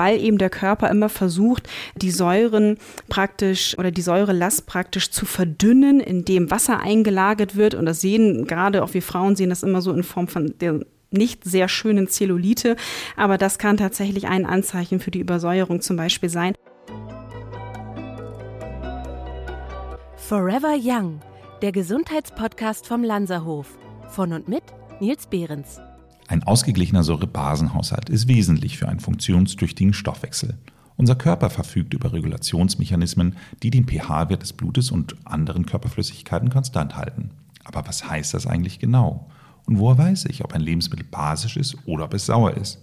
weil eben der Körper immer versucht, die Säuren praktisch oder die Säurelast praktisch zu verdünnen, indem Wasser eingelagert wird. Und das sehen gerade auch wir Frauen sehen das immer so in Form von der nicht sehr schönen Zellulite, aber das kann tatsächlich ein Anzeichen für die Übersäuerung zum Beispiel sein. Forever Young, der Gesundheitspodcast vom Lanzerhof. Von und mit Nils Behrens. Ein ausgeglichener Säurebasenhaushalt ist wesentlich für einen funktionstüchtigen Stoffwechsel. Unser Körper verfügt über Regulationsmechanismen, die den pH-Wert des Blutes und anderen Körperflüssigkeiten konstant halten. Aber was heißt das eigentlich genau? Und woher weiß ich, ob ein Lebensmittel basisch ist oder ob es sauer ist?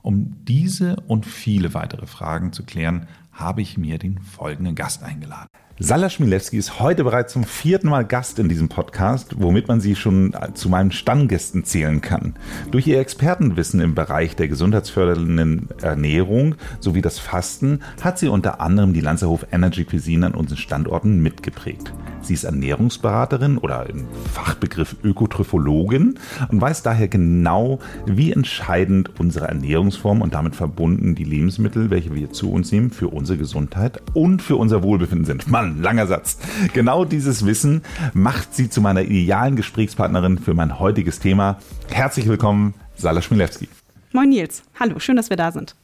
Um diese und viele weitere Fragen zu klären, habe ich mir den folgenden Gast eingeladen. Salla Schmilewski ist heute bereits zum vierten Mal Gast in diesem Podcast, womit man sie schon zu meinen Stammgästen zählen kann. Durch ihr Expertenwissen im Bereich der gesundheitsfördernden Ernährung sowie das Fasten hat sie unter anderem die Lanzerhof Energy Cuisine an unseren Standorten mitgeprägt. Sie ist Ernährungsberaterin oder im Fachbegriff Ökotrophologin und weiß daher genau, wie entscheidend unsere Ernährungsform und damit verbunden die Lebensmittel, welche wir zu uns nehmen, für unsere Gesundheit und für unser Wohlbefinden sind. Mann, Mann, langer Satz. Genau dieses Wissen macht sie zu meiner idealen Gesprächspartnerin für mein heutiges Thema. Herzlich willkommen, Sala Schmilewski. Moin Nils, hallo, schön, dass wir da sind.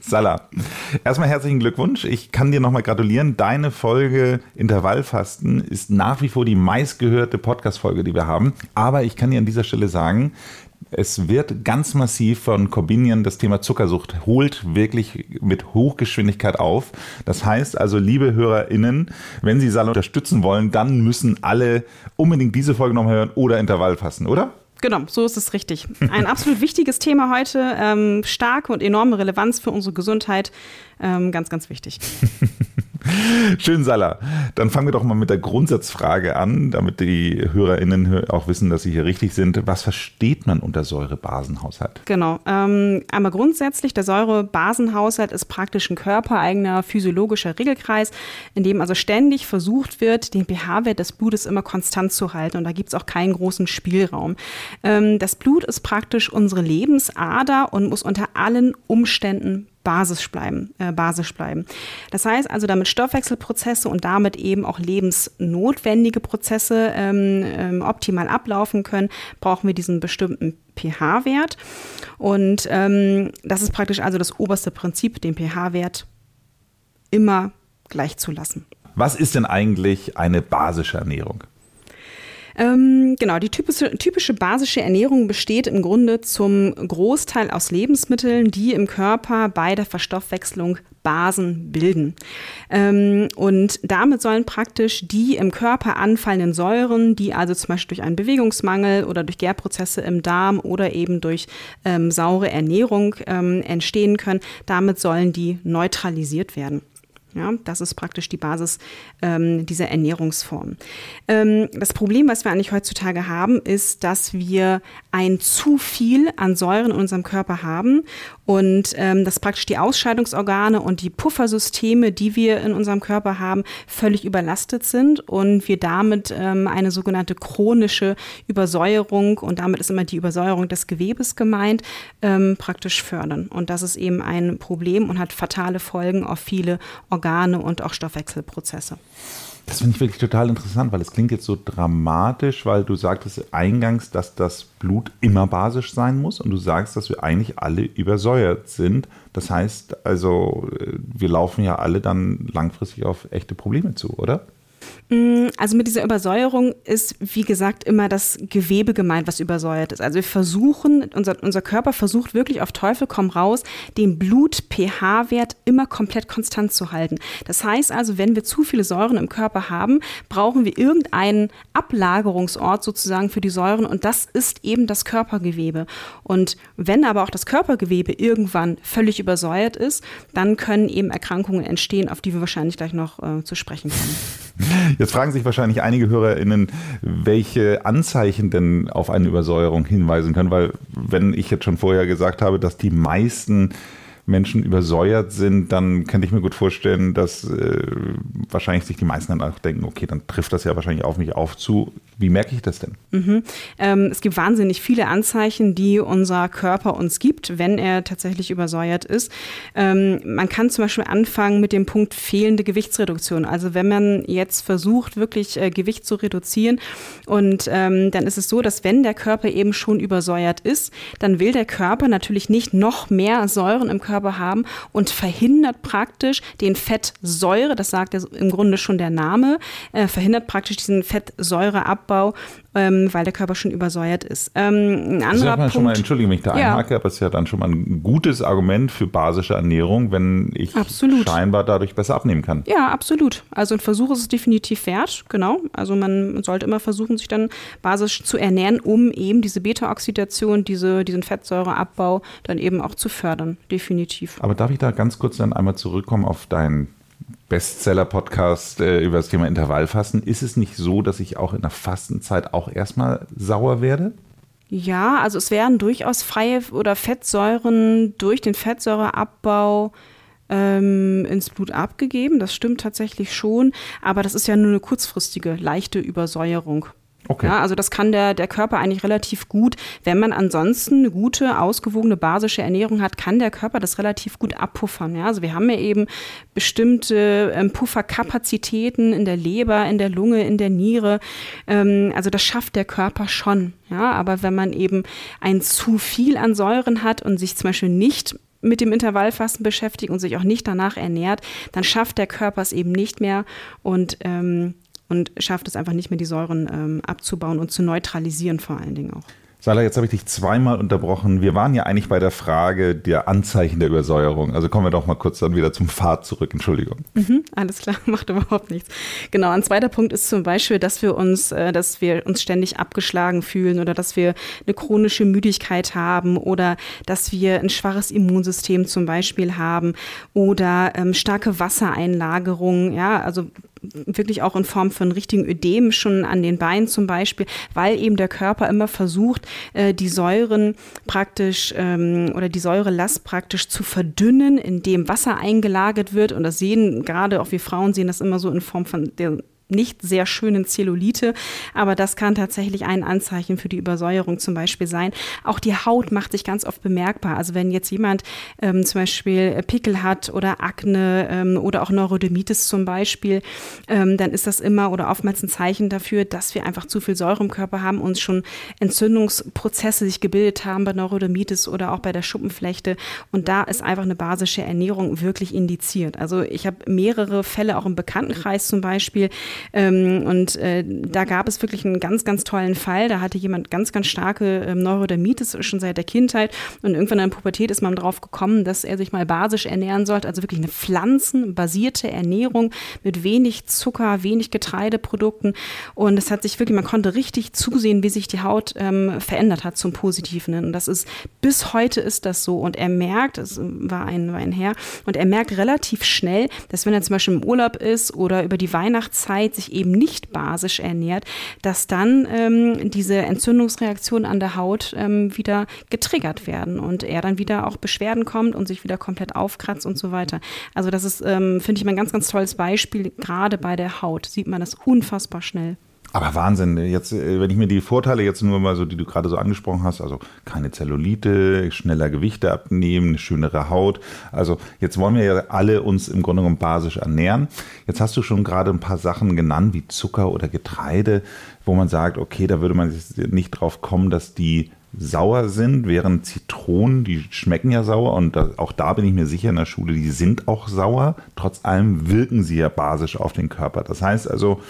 Salah, erstmal herzlichen Glückwunsch. Ich kann dir nochmal gratulieren. Deine Folge Intervallfasten ist nach wie vor die meistgehörte Podcast-Folge, die wir haben. Aber ich kann dir an dieser Stelle sagen, es wird ganz massiv von Corbinian das Thema Zuckersucht holt wirklich mit Hochgeschwindigkeit auf. Das heißt also, liebe HörerInnen, wenn Sie Sal unterstützen wollen, dann müssen alle unbedingt diese Folge nochmal hören oder Intervall fassen, oder? Genau, so ist es richtig. Ein absolut wichtiges Thema heute, ähm, starke und enorme Relevanz für unsere Gesundheit, ähm, ganz, ganz wichtig. Schön, Salah. Dann fangen wir doch mal mit der Grundsatzfrage an, damit die HörerInnen auch wissen, dass sie hier richtig sind. Was versteht man unter Säurebasenhaushalt? Genau. Ähm, einmal grundsätzlich, der Säurebasenhaushalt ist praktisch ein körpereigener physiologischer Regelkreis, in dem also ständig versucht wird, den pH-Wert des Blutes immer konstant zu halten. Und da gibt es auch keinen großen Spielraum. Ähm, das Blut ist praktisch unsere Lebensader und muss unter allen Umständen basisch bleiben, äh, basisch bleiben. Das heißt also, damit Stoffwechselprozesse und damit eben auch lebensnotwendige Prozesse ähm, ähm, optimal ablaufen können, brauchen wir diesen bestimmten pH-Wert. Und ähm, das ist praktisch also das oberste Prinzip, den pH-Wert immer gleich zu lassen. Was ist denn eigentlich eine basische Ernährung? Ähm, genau, die typische, typische basische Ernährung besteht im Grunde zum Großteil aus Lebensmitteln, die im Körper bei der Verstoffwechslung Basen bilden. Ähm, und damit sollen praktisch die im Körper anfallenden Säuren, die also zum Beispiel durch einen Bewegungsmangel oder durch Gärprozesse im Darm oder eben durch ähm, saure Ernährung ähm, entstehen können, damit sollen die neutralisiert werden. Ja, das ist praktisch die Basis ähm, dieser Ernährungsform. Ähm, das Problem, was wir eigentlich heutzutage haben, ist, dass wir ein zu viel an Säuren in unserem Körper haben und ähm, dass praktisch die Ausscheidungsorgane und die Puffersysteme, die wir in unserem Körper haben, völlig überlastet sind und wir damit ähm, eine sogenannte chronische Übersäuerung und damit ist immer die Übersäuerung des Gewebes gemeint, ähm, praktisch fördern. Und das ist eben ein Problem und hat fatale Folgen auf viele Organe Organe und auch Stoffwechselprozesse. Das finde ich wirklich total interessant, weil es klingt jetzt so dramatisch, weil du sagtest eingangs, dass das Blut immer basisch sein muss und du sagst, dass wir eigentlich alle übersäuert sind. Das heißt also, wir laufen ja alle dann langfristig auf echte Probleme zu, oder? Mm, also mit dieser Übersäuerung ist, wie gesagt, immer das Gewebe gemeint, was übersäuert ist. Also wir versuchen, unser, unser Körper versucht wirklich auf Teufel komm raus, den Blut-pH-Wert immer komplett konstant zu halten. Das heißt also, wenn wir zu viele Säuren im Körper haben, brauchen wir irgendeinen Ablagerungsort sozusagen für die Säuren und das ist eben das Körpergewebe. Und wenn aber auch das Körpergewebe irgendwann völlig übersäuert ist, dann können eben Erkrankungen entstehen, auf die wir wahrscheinlich gleich noch äh, zu sprechen kommen. Jetzt fragen sich wahrscheinlich einige HörerInnen, welche Anzeichen denn auf eine Übersäuerung hinweisen können, weil wenn ich jetzt schon vorher gesagt habe, dass die meisten Menschen übersäuert sind, dann könnte ich mir gut vorstellen, dass äh, wahrscheinlich sich die meisten dann auch denken, okay, dann trifft das ja wahrscheinlich auf mich auf zu. Wie merke ich das denn? Mhm. Ähm, es gibt wahnsinnig viele Anzeichen, die unser Körper uns gibt, wenn er tatsächlich übersäuert ist. Ähm, man kann zum Beispiel anfangen mit dem Punkt fehlende Gewichtsreduktion. Also wenn man jetzt versucht, wirklich äh, Gewicht zu reduzieren und ähm, dann ist es so, dass wenn der Körper eben schon übersäuert ist, dann will der Körper natürlich nicht noch mehr Säuren im Körper haben und verhindert praktisch den Fettsäure, das sagt im Grunde schon der Name, äh, verhindert praktisch diesen Fettsäureabbau Abbau, ähm, weil der Körper schon übersäuert ist. Ähm, ein anderer Punkt, schon mal, entschuldige mich da ja. einhake, aber es ist ja dann schon mal ein gutes Argument für basische Ernährung, wenn ich absolut. scheinbar dadurch besser abnehmen kann. Ja, absolut. Also ein Versuch ist es definitiv wert, genau. Also man sollte immer versuchen, sich dann basisch zu ernähren, um eben diese Beta-Oxidation, diese, diesen Fettsäureabbau dann eben auch zu fördern, definitiv. Aber darf ich da ganz kurz dann einmal zurückkommen auf dein Bestseller-Podcast äh, über das Thema Intervallfasten. Ist es nicht so, dass ich auch in der Fastenzeit auch erstmal sauer werde? Ja, also es werden durchaus freie oder Fettsäuren durch den Fettsäureabbau ähm, ins Blut abgegeben. Das stimmt tatsächlich schon, aber das ist ja nur eine kurzfristige, leichte Übersäuerung. Okay. Ja, also das kann der, der Körper eigentlich relativ gut. Wenn man ansonsten eine gute, ausgewogene, basische Ernährung hat, kann der Körper das relativ gut abpuffern. Ja, also wir haben ja eben bestimmte ähm, Pufferkapazitäten in der Leber, in der Lunge, in der Niere. Ähm, also das schafft der Körper schon. Ja, aber wenn man eben ein zu viel an Säuren hat und sich zum Beispiel nicht mit dem Intervallfasten beschäftigt und sich auch nicht danach ernährt, dann schafft der Körper es eben nicht mehr und ähm, und schafft es einfach nicht mehr, die Säuren ähm, abzubauen und zu neutralisieren vor allen Dingen auch. Sala, jetzt habe ich dich zweimal unterbrochen. Wir waren ja eigentlich bei der Frage der Anzeichen der Übersäuerung. Also kommen wir doch mal kurz dann wieder zum Pfad zurück. Entschuldigung. Mhm, alles klar, macht überhaupt nichts. Genau, ein zweiter Punkt ist zum Beispiel, dass wir uns, äh, dass wir uns ständig abgeschlagen fühlen oder dass wir eine chronische Müdigkeit haben oder dass wir ein schwaches Immunsystem zum Beispiel haben oder ähm, starke Wassereinlagerungen. Ja, also wirklich auch in Form von richtigen Ödem schon an den Beinen zum Beispiel, weil eben der Körper immer versucht, äh, die Säuren praktisch ähm, oder die Säurelast praktisch zu verdünnen, indem Wasser eingelagert wird. Und das sehen gerade auch wir Frauen sehen das immer so in Form von der nicht sehr schönen Zellulite, aber das kann tatsächlich ein Anzeichen für die Übersäuerung zum Beispiel sein. Auch die Haut macht sich ganz oft bemerkbar. Also wenn jetzt jemand ähm, zum Beispiel Pickel hat oder Akne ähm, oder auch Neurodermitis zum Beispiel, ähm, dann ist das immer oder oftmals ein Zeichen dafür, dass wir einfach zu viel Säure im Körper haben und schon Entzündungsprozesse sich gebildet haben bei Neurodermitis oder auch bei der Schuppenflechte. Und da ist einfach eine basische Ernährung wirklich indiziert. Also ich habe mehrere Fälle auch im Bekanntenkreis zum Beispiel, ähm, und äh, da gab es wirklich einen ganz, ganz tollen Fall. Da hatte jemand ganz, ganz starke ähm, Neurodermitis schon seit der Kindheit. Und irgendwann in der Pubertät ist man darauf gekommen, dass er sich mal basisch ernähren sollte. Also wirklich eine pflanzenbasierte Ernährung mit wenig Zucker, wenig Getreideprodukten. Und es hat sich wirklich, man konnte richtig zusehen, wie sich die Haut ähm, verändert hat zum Positiven. Und das ist, bis heute ist das so. Und er merkt, es war ein, war ein Herr, und er merkt relativ schnell, dass wenn er zum Beispiel im Urlaub ist oder über die Weihnachtszeit Zeit sich eben nicht basisch ernährt, dass dann ähm, diese Entzündungsreaktionen an der Haut ähm, wieder getriggert werden und er dann wieder auch Beschwerden kommt und sich wieder komplett aufkratzt und so weiter. Also das ist, ähm, finde ich, mal ein ganz, ganz tolles Beispiel. Gerade bei der Haut sieht man das unfassbar schnell. Aber Wahnsinn, jetzt, äh, wenn ich mir die Vorteile jetzt nur mal so, die du gerade so angesprochen hast, also keine Zellulite, schneller Gewichte abnehmen, eine schönere Haut. Also jetzt wollen wir ja alle uns im Grunde genommen basisch ernähren. Jetzt hast du schon gerade ein paar Sachen genannt, wie Zucker oder Getreide, wo man sagt, okay, da würde man nicht drauf kommen, dass die sauer sind, während Zitronen, die schmecken ja sauer und auch da bin ich mir sicher in der Schule, die sind auch sauer. Trotz allem wirken sie ja basisch auf den Körper. Das heißt also,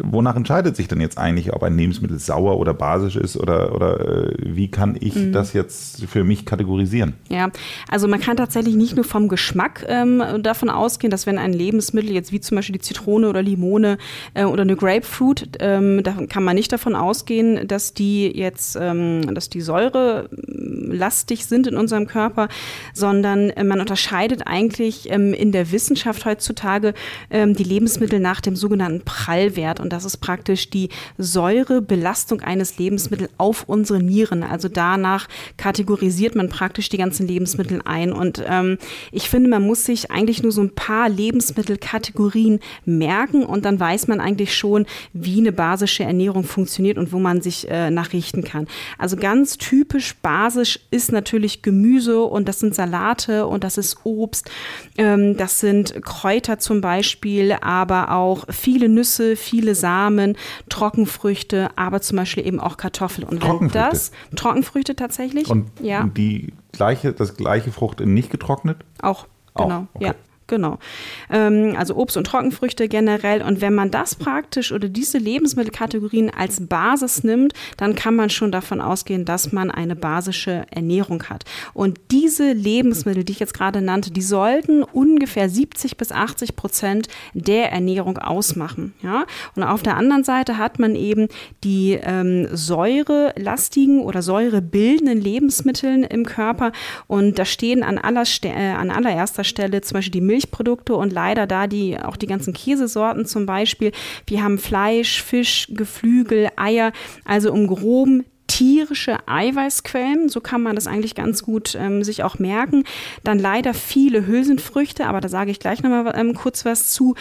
wonach entscheidet sich denn jetzt eigentlich, ob ein Lebensmittel sauer oder basisch ist oder, oder äh, wie kann ich mhm. das jetzt für mich kategorisieren? Ja, also man kann tatsächlich nicht nur vom Geschmack ähm, davon ausgehen, dass wenn ein Lebensmittel jetzt wie zum Beispiel die Zitrone oder Limone äh, oder eine Grapefruit, ähm, da kann man nicht davon ausgehen, dass die jetzt, ähm, dass die Säure lastig sind in unserem Körper, sondern äh, man unterscheidet eigentlich ähm, in der Wissenschaft heutzutage ähm, die Lebensmittel nach dem sogenannten Prallwert Wert und das ist praktisch die Säurebelastung eines Lebensmittels auf unsere Nieren. Also danach kategorisiert man praktisch die ganzen Lebensmittel ein und ähm, ich finde, man muss sich eigentlich nur so ein paar Lebensmittelkategorien merken und dann weiß man eigentlich schon, wie eine basische Ernährung funktioniert und wo man sich äh, nachrichten kann. Also ganz typisch basisch ist natürlich Gemüse und das sind Salate und das ist Obst, ähm, das sind Kräuter zum Beispiel, aber auch viele Nüsse, viele Samen, Trockenfrüchte, aber zum Beispiel eben auch Kartoffeln. Und wenn das Trockenfrüchte tatsächlich, und ja. die gleiche, das gleiche Frucht in nicht getrocknet? Auch. Genau, okay. ja. Genau. Ähm, also Obst und Trockenfrüchte generell. Und wenn man das praktisch oder diese Lebensmittelkategorien als Basis nimmt, dann kann man schon davon ausgehen, dass man eine basische Ernährung hat. Und diese Lebensmittel, die ich jetzt gerade nannte, die sollten ungefähr 70 bis 80 Prozent der Ernährung ausmachen. Ja? Und auf der anderen Seite hat man eben die ähm, säurelastigen oder säurebildenden Lebensmittel im Körper. Und da stehen an, aller, äh, an allererster Stelle zum Beispiel die Milch Milchprodukte und leider da die auch die ganzen Käsesorten zum Beispiel. Wir haben Fleisch, Fisch, Geflügel, Eier, also im groben tierische Eiweißquellen, so kann man das eigentlich ganz gut ähm, sich auch merken. Dann leider viele Hülsenfrüchte, aber da sage ich gleich nochmal ähm, kurz was zu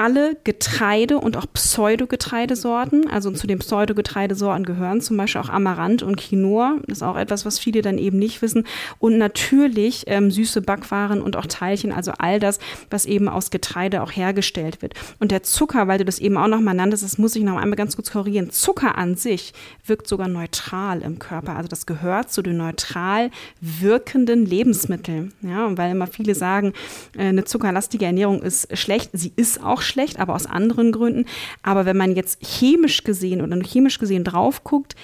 alle Getreide und auch Pseudogetreidesorten, also zu den Pseudogetreidesorten gehören zum Beispiel auch Amaranth und Quinoa, das ist auch etwas, was viele dann eben nicht wissen, und natürlich ähm, süße Backwaren und auch Teilchen, also all das, was eben aus Getreide auch hergestellt wird. Und der Zucker, weil du das eben auch nochmal nanntest, das muss ich noch einmal ganz kurz korrigieren, Zucker an sich wirkt sogar neutral im Körper, also das gehört zu den neutral wirkenden Lebensmitteln, ja, weil immer viele sagen, äh, eine zuckerlastige Ernährung ist schlecht, sie ist auch schlecht, aber aus anderen Gründen. Aber wenn man jetzt chemisch gesehen oder chemisch gesehen drauf guckt,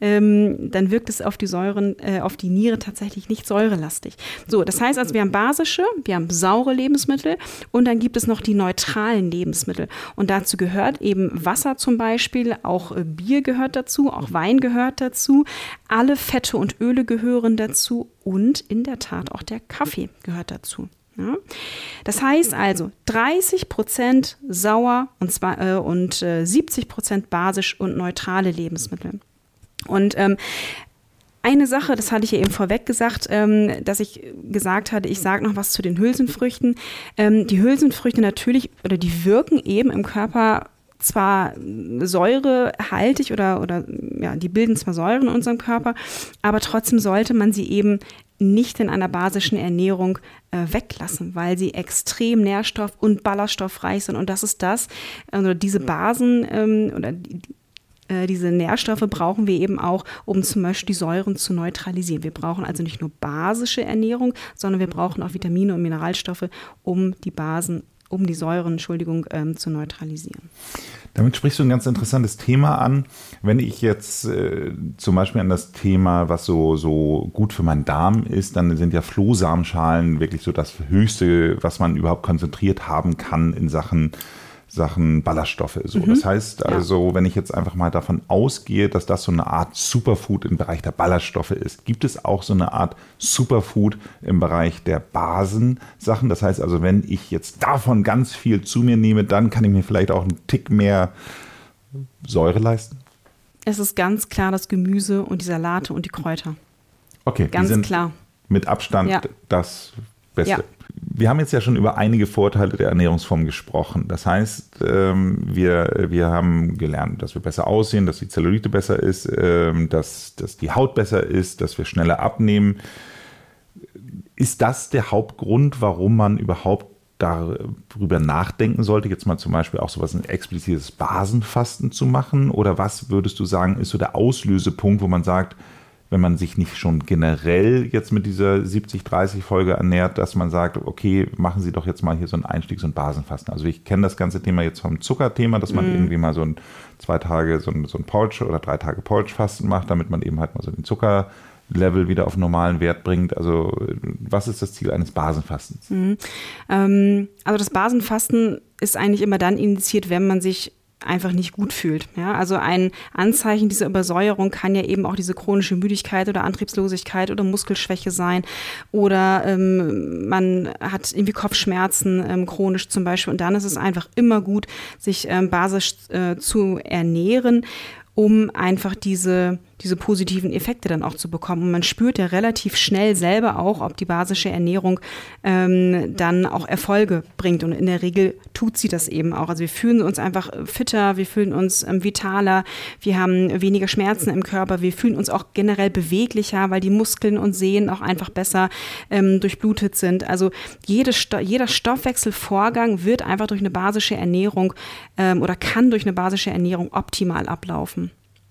ähm, dann wirkt es auf die Säuren, äh, auf die Niere tatsächlich nicht säurelastig. So, das heißt also, wir haben basische, wir haben saure Lebensmittel und dann gibt es noch die neutralen Lebensmittel. Und dazu gehört eben Wasser zum Beispiel, auch äh, Bier gehört dazu, auch Wein gehört dazu, alle Fette und Öle gehören dazu und in der Tat auch der Kaffee gehört dazu. Ja? Das heißt also 30 Prozent sauer und, zwar, äh, und äh, 70 Prozent basisch und neutrale Lebensmittel. Und ähm, eine Sache, das hatte ich ja eben vorweg gesagt, ähm, dass ich gesagt hatte, ich sage noch was zu den Hülsenfrüchten. Ähm, die Hülsenfrüchte natürlich oder die wirken eben im Körper zwar säurehaltig oder, oder ja, die bilden zwar Säuren in unserem Körper, aber trotzdem sollte man sie eben nicht in einer basischen Ernährung äh, weglassen, weil sie extrem nährstoff- und ballaststoffreich sind. Und das ist das, also diese Basen ähm, oder die, äh, diese Nährstoffe brauchen wir eben auch, um zum Beispiel die Säuren zu neutralisieren. Wir brauchen also nicht nur basische Ernährung, sondern wir brauchen auch Vitamine und Mineralstoffe, um die Basen um die Säuren, Entschuldigung, ähm, zu neutralisieren. Damit sprichst du ein ganz interessantes Thema an. Wenn ich jetzt äh, zum Beispiel an das Thema, was so, so gut für meinen Darm ist, dann sind ja Flohsamenschalen wirklich so das Höchste, was man überhaupt konzentriert haben kann in Sachen Sachen Ballaststoffe. So. Mhm. Das heißt also, ja. wenn ich jetzt einfach mal davon ausgehe, dass das so eine Art Superfood im Bereich der Ballaststoffe ist, gibt es auch so eine Art Superfood im Bereich der Basensachen. Das heißt also, wenn ich jetzt davon ganz viel zu mir nehme, dann kann ich mir vielleicht auch einen Tick mehr Säure leisten. Es ist ganz klar das Gemüse und die Salate und die Kräuter. Okay, ganz klar. Mit Abstand ja. das Beste. Ja wir haben jetzt ja schon über einige Vorteile der Ernährungsform gesprochen. Das heißt, ähm, wir, wir haben gelernt, dass wir besser aussehen, dass die Zellulite besser ist, ähm, dass, dass die Haut besser ist, dass wir schneller abnehmen. Ist das der Hauptgrund, warum man überhaupt darüber nachdenken sollte, jetzt mal zum Beispiel auch so was ein explizites Basenfasten zu machen? Oder was würdest du sagen, ist so der Auslösepunkt, wo man sagt, wenn man sich nicht schon generell jetzt mit dieser 70-30-Folge ernährt, dass man sagt, okay, machen Sie doch jetzt mal hier so ein Einstiegs- und Basenfasten. Also ich kenne das ganze Thema jetzt vom Zuckerthema, dass man mm. irgendwie mal so ein zwei Tage so ein, so ein Porridge oder drei Tage Porridge-Fasten macht, damit man eben halt mal so den Zuckerlevel wieder auf normalen Wert bringt. Also was ist das Ziel eines Basenfastens? Mhm. Ähm, also das Basenfasten ist eigentlich immer dann initiiert, wenn man sich einfach nicht gut fühlt. Ja, also ein Anzeichen dieser Übersäuerung kann ja eben auch diese chronische Müdigkeit oder Antriebslosigkeit oder Muskelschwäche sein oder ähm, man hat irgendwie Kopfschmerzen ähm, chronisch zum Beispiel und dann ist es einfach immer gut, sich ähm, basisch äh, zu ernähren um einfach diese, diese positiven Effekte dann auch zu bekommen. Und man spürt ja relativ schnell selber auch, ob die basische Ernährung ähm, dann auch Erfolge bringt. Und in der Regel tut sie das eben auch. Also wir fühlen uns einfach fitter, wir fühlen uns ähm, vitaler, wir haben weniger Schmerzen im Körper, wir fühlen uns auch generell beweglicher, weil die Muskeln und Sehnen auch einfach besser ähm, durchblutet sind. Also jede Sto jeder Stoffwechselvorgang wird einfach durch eine basische Ernährung ähm, oder kann durch eine basische Ernährung optimal ablaufen.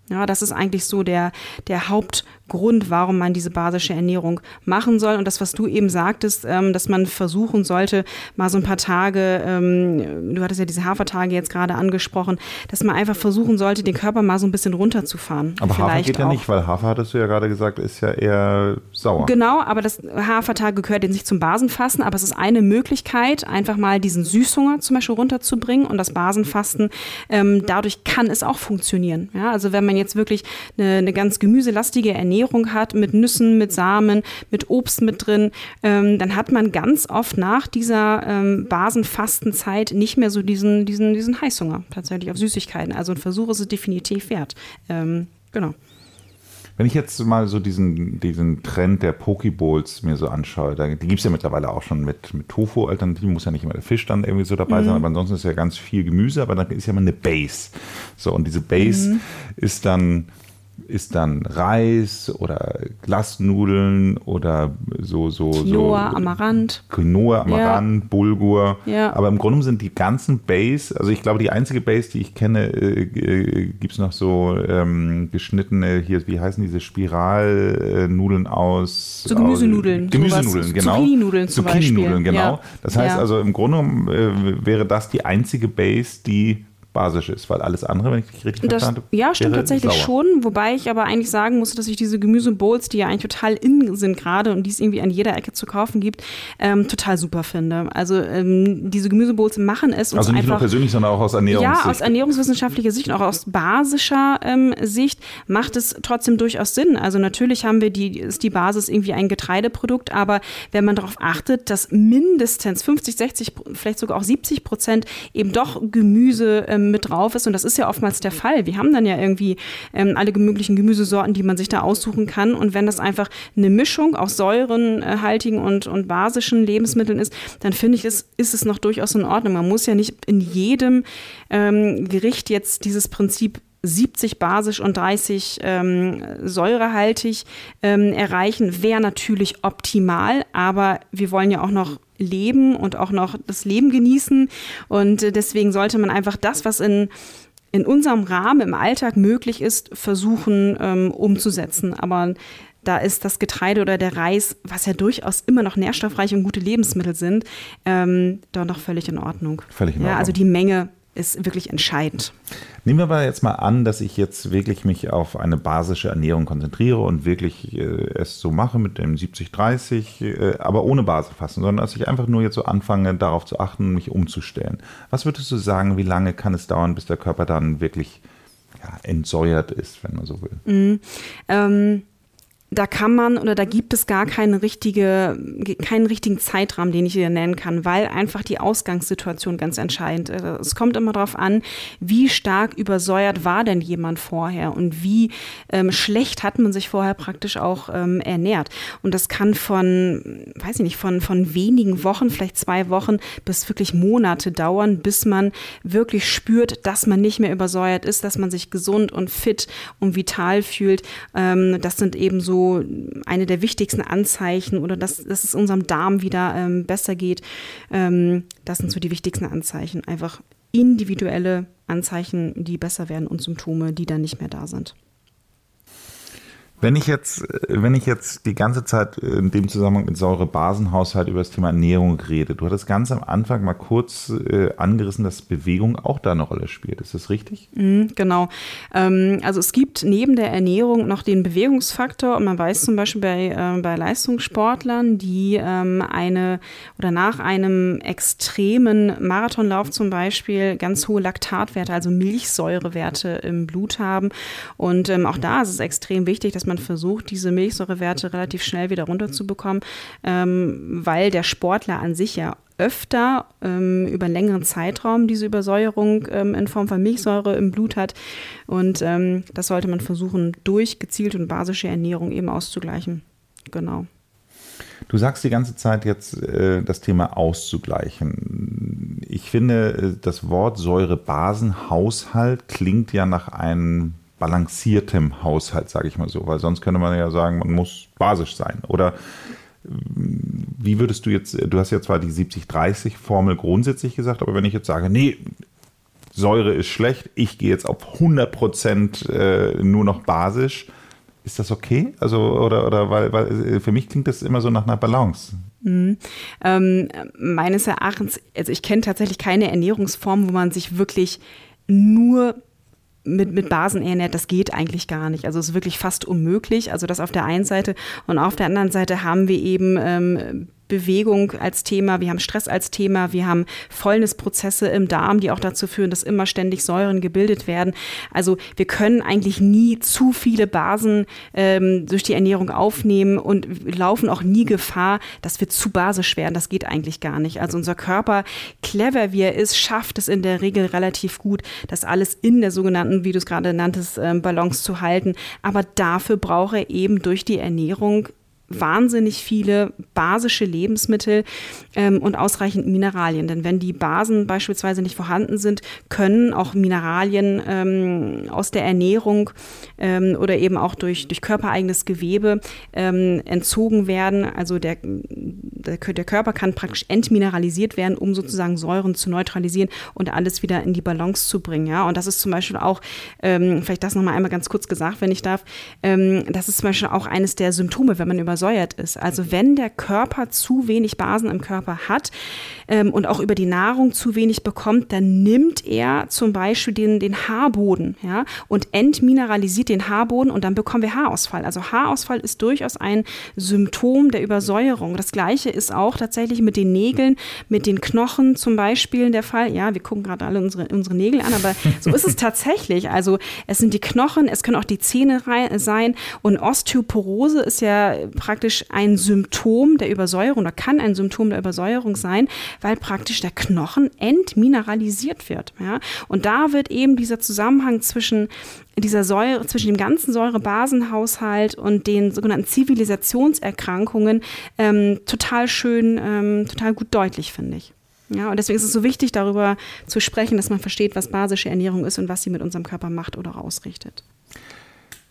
Ja, das ist eigentlich so der, der Hauptgrund, warum man diese basische Ernährung machen soll. Und das, was du eben sagtest, ähm, dass man versuchen sollte, mal so ein paar Tage, ähm, du hattest ja diese Hafertage jetzt gerade angesprochen, dass man einfach versuchen sollte, den Körper mal so ein bisschen runterzufahren. Aber Hafer geht ja auch. nicht, weil Hafer, hattest du ja gerade gesagt, ist ja eher sauer. Genau, aber das Hafertage gehört jetzt nicht zum Basenfasten, aber es ist eine Möglichkeit, einfach mal diesen Süßhunger zum Beispiel runterzubringen und das Basenfasten, ähm, dadurch kann es auch funktionieren. Ja, also wenn man man jetzt wirklich eine, eine ganz gemüselastige Ernährung hat, mit Nüssen, mit Samen, mit Obst mit drin, ähm, dann hat man ganz oft nach dieser ähm, Basenfastenzeit nicht mehr so diesen, diesen, diesen Heißhunger tatsächlich auf Süßigkeiten. Also ein Versuch ist es definitiv wert. Ähm, genau. Wenn ich jetzt mal so diesen, diesen Trend der Pokeballs mir so anschaue, da, die gibt es ja mittlerweile auch schon mit, mit Tofu-Alternativen, muss ja nicht immer der Fisch dann irgendwie so dabei mhm. sein, aber ansonsten ist ja ganz viel Gemüse, aber dann ist ja immer eine Base. So, und diese Base mhm. ist dann ist dann Reis oder Glasnudeln oder so so Quinoa, so, Amaranth. Quinoa, Amaranth, ja. Bulgur. Ja. Aber im Grunde sind die ganzen Base, also ich glaube, die einzige Base, die ich kenne, äh, äh gibt es noch so ähm, geschnittene, hier, wie heißen diese Spiralnudeln aus? So Gemüsenudeln. Aus, Gemüsenudeln, genau. Zucchini-Nudeln zum Zucchini-Nudeln, genau. Ja. Das heißt also, im Grunde äh, wäre das die einzige Base, die basisch ist, weil alles andere, wenn ich dich richtig das, verstanden habe, Ja, stimmt tatsächlich sauer. schon, wobei ich aber eigentlich sagen muss, dass ich diese Gemüsebowls, die ja eigentlich total in sind gerade und die es irgendwie an jeder Ecke zu kaufen gibt, ähm, total super finde. Also ähm, diese Gemüsebowls machen es uns Also nicht einfach, nur persönlich, sondern auch aus Ernährungssicht. Ja, aus ernährungswissenschaftlicher Sicht und auch aus basischer ähm, Sicht macht es trotzdem durchaus Sinn. Also natürlich haben wir die, ist die Basis irgendwie ein Getreideprodukt, aber wenn man darauf achtet, dass mindestens 50, 60, vielleicht sogar auch 70 Prozent eben doch Gemüse ähm, mit drauf ist. Und das ist ja oftmals der Fall. Wir haben dann ja irgendwie ähm, alle möglichen Gemüsesorten, die man sich da aussuchen kann. Und wenn das einfach eine Mischung aus säurenhaltigen und, und basischen Lebensmitteln ist, dann finde ich, ist, ist es noch durchaus in Ordnung. Man muss ja nicht in jedem ähm, Gericht jetzt dieses Prinzip 70 basisch und 30 ähm, säurehaltig ähm, erreichen, wäre natürlich optimal, aber wir wollen ja auch noch leben und auch noch das Leben genießen. Und äh, deswegen sollte man einfach das, was in in unserem Rahmen im Alltag möglich ist, versuchen ähm, umzusetzen. Aber da ist das Getreide oder der Reis, was ja durchaus immer noch nährstoffreich und gute Lebensmittel sind, ähm, doch noch völlig in Ordnung. Völlig in Ordnung. Ja, also die Menge ist wirklich entscheidend. Nehmen wir aber jetzt mal an, dass ich jetzt wirklich mich auf eine basische Ernährung konzentriere und wirklich äh, es so mache mit dem 70-30, äh, aber ohne Basisfasten, sondern dass ich einfach nur jetzt so anfange, darauf zu achten, mich umzustellen. Was würdest du sagen, wie lange kann es dauern, bis der Körper dann wirklich ja, entsäuert ist, wenn man so will? Mhm. Ähm da kann man oder da gibt es gar keine richtige, keinen richtigen Zeitrahmen, den ich hier nennen kann, weil einfach die Ausgangssituation ganz entscheidend ist. Es kommt immer darauf an, wie stark übersäuert war denn jemand vorher und wie ähm, schlecht hat man sich vorher praktisch auch ähm, ernährt. Und das kann von, weiß ich nicht, von, von wenigen Wochen, vielleicht zwei Wochen bis wirklich Monate dauern, bis man wirklich spürt, dass man nicht mehr übersäuert ist, dass man sich gesund und fit und vital fühlt. Ähm, das sind eben so eine der wichtigsten Anzeichen oder dass, dass es unserem Darm wieder ähm, besser geht. Ähm, das sind so die wichtigsten Anzeichen. Einfach individuelle Anzeichen, die besser werden und Symptome, die dann nicht mehr da sind. Wenn ich jetzt, wenn ich jetzt die ganze Zeit in dem Zusammenhang mit Säure-Basen-Haushalt über das Thema Ernährung rede, du hattest ganz am Anfang mal kurz äh, angerissen, dass Bewegung auch da eine Rolle spielt. Ist das richtig? Mhm, genau. Ähm, also es gibt neben der Ernährung noch den Bewegungsfaktor und man weiß zum Beispiel bei, äh, bei Leistungssportlern, die ähm, eine oder nach einem extremen Marathonlauf zum Beispiel ganz hohe Laktatwerte, also Milchsäurewerte im Blut haben. Und ähm, auch da ist es extrem wichtig, dass man man versucht, diese Milchsäurewerte relativ schnell wieder runterzubekommen, ähm, weil der Sportler an sich ja öfter ähm, über einen längeren Zeitraum diese Übersäuerung ähm, in Form von Milchsäure im Blut hat. Und ähm, das sollte man versuchen, durch gezielte und basische Ernährung eben auszugleichen. Genau. Du sagst die ganze Zeit jetzt äh, das Thema auszugleichen. Ich finde, äh, das Wort Säurebasenhaushalt klingt ja nach einem balanciertem Haushalt, sage ich mal so, weil sonst könnte man ja sagen, man muss basisch sein. Oder wie würdest du jetzt, du hast ja zwar die 70-30-Formel grundsätzlich gesagt, aber wenn ich jetzt sage, nee, Säure ist schlecht, ich gehe jetzt auf 100% äh, nur noch basisch, ist das okay? Also, oder, oder weil, weil für mich klingt das immer so nach einer Balance. Mhm. Ähm, meines Erachtens, also ich kenne tatsächlich keine Ernährungsform, wo man sich wirklich nur mit, mit Basen ernährt, das geht eigentlich gar nicht. Also es ist wirklich fast unmöglich. Also das auf der einen Seite und auf der anderen Seite haben wir eben ähm, Bewegung als Thema, wir haben Stress als Thema, wir haben Fäulnisprozesse im Darm, die auch dazu führen, dass immer ständig Säuren gebildet werden. Also wir können eigentlich nie zu viele Basen ähm, durch die Ernährung aufnehmen und laufen auch nie Gefahr, dass wir zu basisch werden. Das geht eigentlich gar nicht. Also unser Körper, clever wie er ist, schafft es in der Regel relativ gut, das alles in der sogenannten, wie du es gerade nanntest, ähm, Balance zu halten. Aber dafür braucht er eben durch die Ernährung wahnsinnig viele basische Lebensmittel ähm, und ausreichend Mineralien. Denn wenn die Basen beispielsweise nicht vorhanden sind, können auch Mineralien ähm, aus der Ernährung ähm, oder eben auch durch, durch körpereigenes Gewebe ähm, entzogen werden. Also der, der, der, Körper kann praktisch entmineralisiert werden, um sozusagen Säuren zu neutralisieren und alles wieder in die Balance zu bringen. Ja? Und das ist zum Beispiel auch, ähm, vielleicht das nochmal einmal ganz kurz gesagt, wenn ich darf, ähm, das ist zum Beispiel auch eines der Symptome, wenn man über übersäuert ist. Also wenn der Körper zu wenig Basen im Körper hat ähm, und auch über die Nahrung zu wenig bekommt, dann nimmt er zum Beispiel den, den Haarboden ja, und entmineralisiert den Haarboden und dann bekommen wir Haarausfall. Also Haarausfall ist durchaus ein Symptom der Übersäuerung. Das gleiche ist auch tatsächlich mit den Nägeln, mit den Knochen zum Beispiel der Fall. Ja, wir gucken gerade alle unsere, unsere Nägel an, aber so ist es tatsächlich. Also es sind die Knochen, es können auch die Zähne sein und Osteoporose ist ja praktisch ein Symptom der Übersäuerung oder kann ein Symptom der Übersäuerung sein, weil praktisch der Knochen entmineralisiert wird. Ja? Und da wird eben dieser Zusammenhang zwischen dieser Säure, zwischen dem ganzen Säurebasenhaushalt und den sogenannten Zivilisationserkrankungen ähm, total schön, ähm, total gut deutlich, finde ich. Ja, und deswegen ist es so wichtig, darüber zu sprechen, dass man versteht, was basische Ernährung ist und was sie mit unserem Körper macht oder ausrichtet.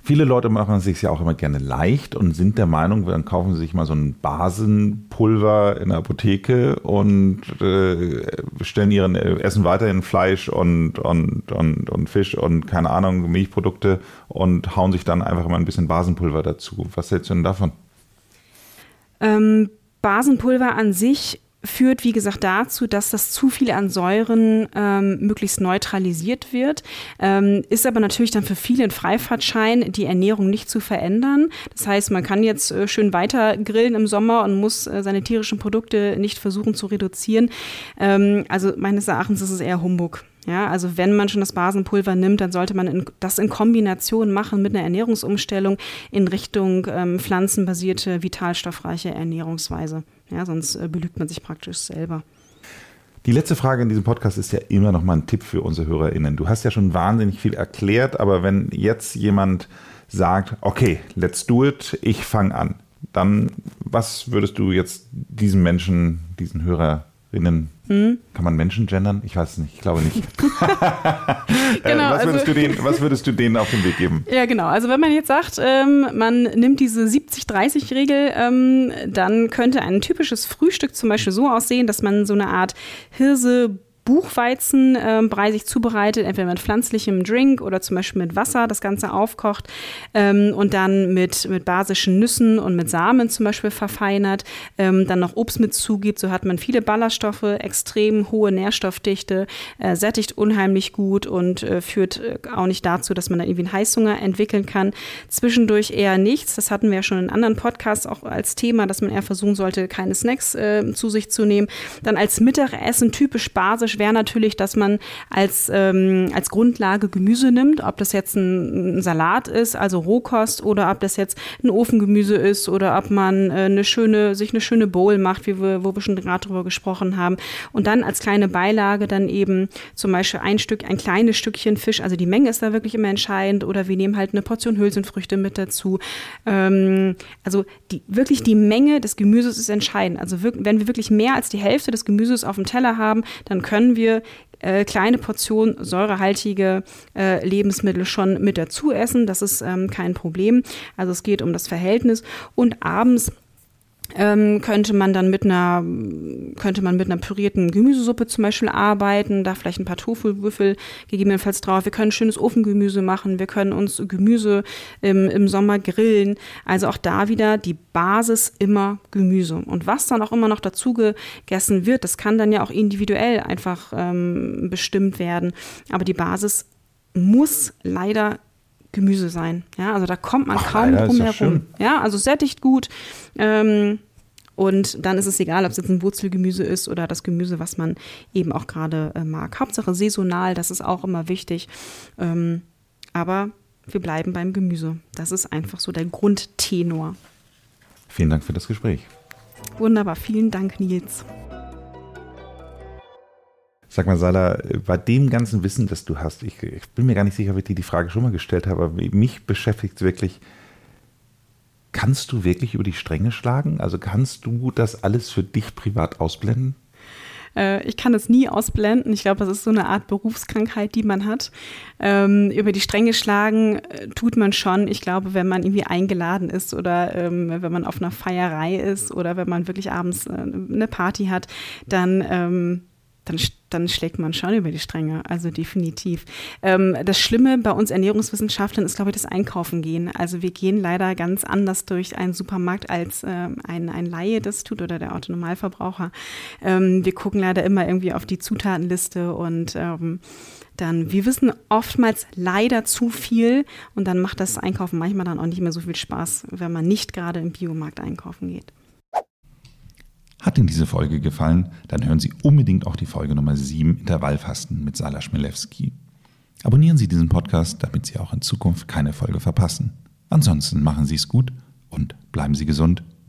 Viele Leute machen es sich ja auch immer gerne leicht und sind der Meinung, dann kaufen sie sich mal so ein Basenpulver in der Apotheke und äh, stellen ihren äh, Essen weiterhin Fleisch und, und, und, und Fisch und keine Ahnung, Milchprodukte und hauen sich dann einfach mal ein bisschen Basenpulver dazu. Was hältst du denn davon? Ähm, Basenpulver an sich führt, wie gesagt, dazu, dass das zu viel an Säuren ähm, möglichst neutralisiert wird, ähm, ist aber natürlich dann für viele ein Freifahrtschein, die Ernährung nicht zu verändern. Das heißt, man kann jetzt äh, schön weiter grillen im Sommer und muss äh, seine tierischen Produkte nicht versuchen zu reduzieren. Ähm, also meines Erachtens ist es eher Humbug. Ja, also wenn man schon das Basenpulver nimmt, dann sollte man in, das in Kombination machen mit einer Ernährungsumstellung in Richtung ähm, pflanzenbasierte, vitalstoffreiche Ernährungsweise. Ja, sonst äh, belügt man sich praktisch selber. Die letzte Frage in diesem Podcast ist ja immer noch mal ein Tipp für unsere HörerInnen. Du hast ja schon wahnsinnig viel erklärt, aber wenn jetzt jemand sagt, okay, let's do it, ich fange an, dann was würdest du jetzt diesen Menschen, diesen HörerInnen hm? Kann man Menschen gendern? Ich weiß es nicht, ich glaube nicht. Äh, genau, was, würdest also, du denen, was würdest du denen auf den Weg geben? Ja, genau. Also wenn man jetzt sagt, ähm, man nimmt diese 70-30-Regel, ähm, dann könnte ein typisches Frühstück zum Beispiel so aussehen, dass man so eine Art Hirse, Buchweizenbrei äh, sich zubereitet, entweder mit pflanzlichem Drink oder zum Beispiel mit Wasser, das Ganze aufkocht ähm, und dann mit, mit basischen Nüssen und mit Samen zum Beispiel verfeinert, ähm, dann noch Obst mit zugibt, so hat man viele Ballaststoffe, extrem hohe Nährstoffdichte, äh, sättigt unheimlich gut und äh, führt äh, auch nicht dazu, dass man dann irgendwie einen Heißhunger entwickeln kann. Zwischendurch eher nichts, das hatten wir ja schon in anderen Podcasts auch als Thema, dass man eher versuchen sollte, keine Snacks äh, zu sich zu nehmen. Dann als Mittagessen typisch basisch klassisch wäre natürlich, dass man als, ähm, als Grundlage Gemüse nimmt, ob das jetzt ein, ein, Salat ist, also Rohkost, oder ob das jetzt ein Ofengemüse ist oder ob man äh, eine schöne, sich eine schöne Bowl macht, wie wir, wo wir schon gerade drüber gesprochen haben. Und dann als kleine Beilage dann eben zum Beispiel ein Stück, ein kleines Stückchen Fisch, also die Menge ist da wirklich immer entscheidend, oder wir nehmen halt eine Portion Hülsenfrüchte mit dazu. Ähm, also die, wirklich die Menge des Gemüses ist entscheidend. Also wenn wir wirklich mehr als die Hälfte des Gemüses auf dem Teller haben, dann können können wir äh, kleine Portionen säurehaltige äh, Lebensmittel schon mit dazu essen. Das ist ähm, kein Problem. Also es geht um das Verhältnis. Und abends ähm, könnte man dann mit einer, könnte man mit einer pürierten Gemüsesuppe zum Beispiel arbeiten, da vielleicht ein paar Tofuwürfel gegebenenfalls drauf. Wir können schönes Ofengemüse machen, wir können uns Gemüse im, im Sommer grillen. Also auch da wieder die Basis immer Gemüse. Und was dann auch immer noch dazu gegessen wird, das kann dann ja auch individuell einfach ähm, bestimmt werden. Aber die Basis muss leider Gemüse sein. Ja, also da kommt man Ach, kaum drum herum. Ja, also sättigt gut. Ähm, und dann ist es egal, ob es jetzt ein Wurzelgemüse ist oder das Gemüse, was man eben auch gerade äh, mag. Hauptsache saisonal, das ist auch immer wichtig. Ähm, aber wir bleiben beim Gemüse. Das ist einfach so der Grundtenor. Vielen Dank für das Gespräch. Wunderbar, vielen Dank, Nils. Sag mal, Sala, bei dem ganzen Wissen, das du hast, ich, ich, bin mir gar nicht sicher, ob ich dir die Frage schon mal gestellt habe, aber mich beschäftigt es wirklich, kannst du wirklich über die Stränge schlagen? Also kannst du das alles für dich privat ausblenden? Äh, ich kann es nie ausblenden. Ich glaube, das ist so eine Art Berufskrankheit, die man hat. Ähm, über die Stränge schlagen äh, tut man schon. Ich glaube, wenn man irgendwie eingeladen ist oder ähm, wenn man auf einer Feierei ist oder wenn man wirklich abends äh, eine Party hat, dann ähm, dann, dann schlägt man schon über die Stränge, also definitiv. Ähm, das Schlimme bei uns Ernährungswissenschaftlern ist, glaube ich, das Einkaufen gehen. Also wir gehen leider ganz anders durch einen Supermarkt, als ähm, ein, ein Laie das tut oder der Autonormalverbraucher. Ähm, wir gucken leider immer irgendwie auf die Zutatenliste und ähm, dann, wir wissen oftmals leider zu viel und dann macht das Einkaufen manchmal dann auch nicht mehr so viel Spaß, wenn man nicht gerade im Biomarkt einkaufen geht. Hat Ihnen diese Folge gefallen, dann hören Sie unbedingt auch die Folge Nummer 7 Intervallfasten mit Sala Schmilewski. Abonnieren Sie diesen Podcast, damit Sie auch in Zukunft keine Folge verpassen. Ansonsten machen Sie es gut und bleiben Sie gesund.